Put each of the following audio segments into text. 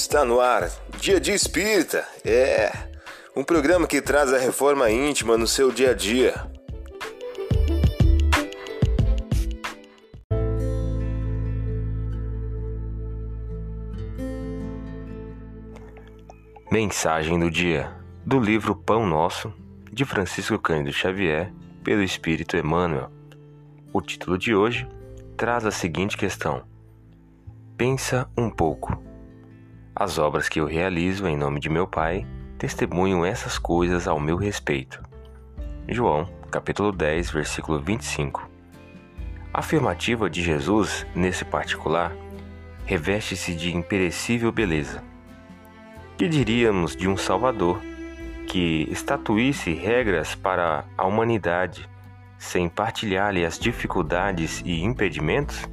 Está no ar, Dia de Espírita. É um programa que traz a reforma íntima no seu dia a dia. Mensagem do dia do livro Pão Nosso de Francisco Cândido Xavier pelo Espírito Emmanuel. O título de hoje traz a seguinte questão: Pensa um pouco. As obras que eu realizo em nome de meu Pai testemunham essas coisas ao meu respeito. João, capítulo 10, versículo 25. A afirmativa de Jesus, nesse particular, reveste-se de imperecível beleza. Que diríamos de um Salvador que estatuísse regras para a humanidade sem partilhar-lhe as dificuldades e impedimentos?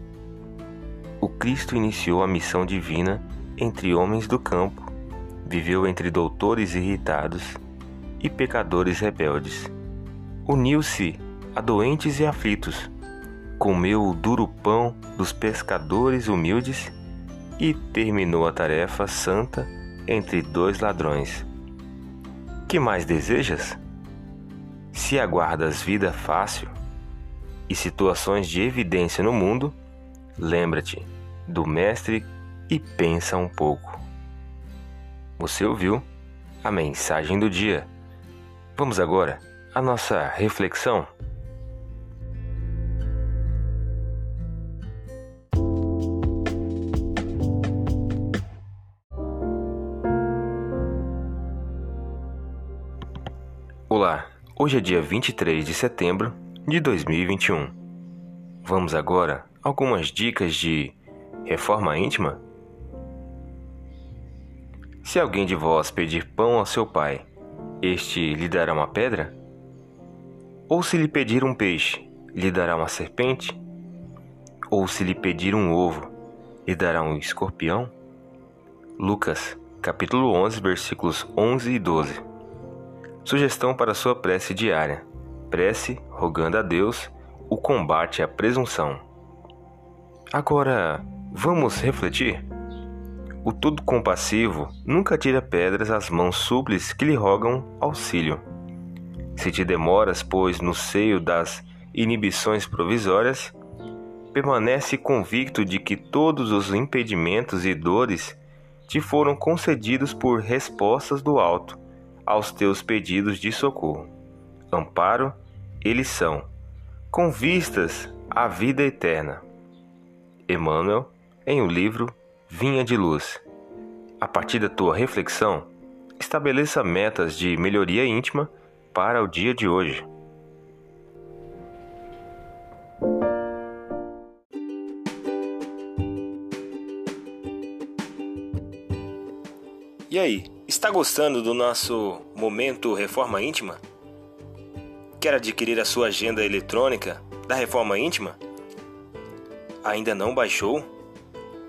O Cristo iniciou a missão divina entre homens do campo, viveu entre doutores irritados e pecadores rebeldes. Uniu-se a doentes e aflitos, comeu o duro pão dos pescadores humildes e terminou a tarefa santa entre dois ladrões. Que mais desejas? Se aguardas vida fácil e situações de evidência no mundo, lembra-te do Mestre e pensa um pouco. Você ouviu a mensagem do dia. Vamos agora à nossa reflexão. Olá, hoje é dia 23 de setembro de 2021. Vamos agora algumas dicas de reforma íntima se alguém de vós pedir pão ao seu pai, este lhe dará uma pedra? Ou se lhe pedir um peixe, lhe dará uma serpente? Ou se lhe pedir um ovo, lhe dará um escorpião? Lucas, capítulo 11, versículos 11 e 12. Sugestão para sua prece diária. Prece rogando a Deus o combate à presunção. Agora, vamos refletir? O todo compassivo nunca tira pedras às mãos súplices que lhe rogam auxílio. Se te demoras, pois, no seio das inibições provisórias, permanece convicto de que todos os impedimentos e dores te foram concedidos por respostas do alto aos teus pedidos de socorro. Amparo, eles são, com vistas à vida eterna. Emmanuel, em o livro Vinha de Luz. A partir da tua reflexão, estabeleça metas de melhoria íntima para o dia de hoje. E aí, está gostando do nosso momento Reforma Íntima? Quer adquirir a sua agenda eletrônica da Reforma Íntima? Ainda não baixou?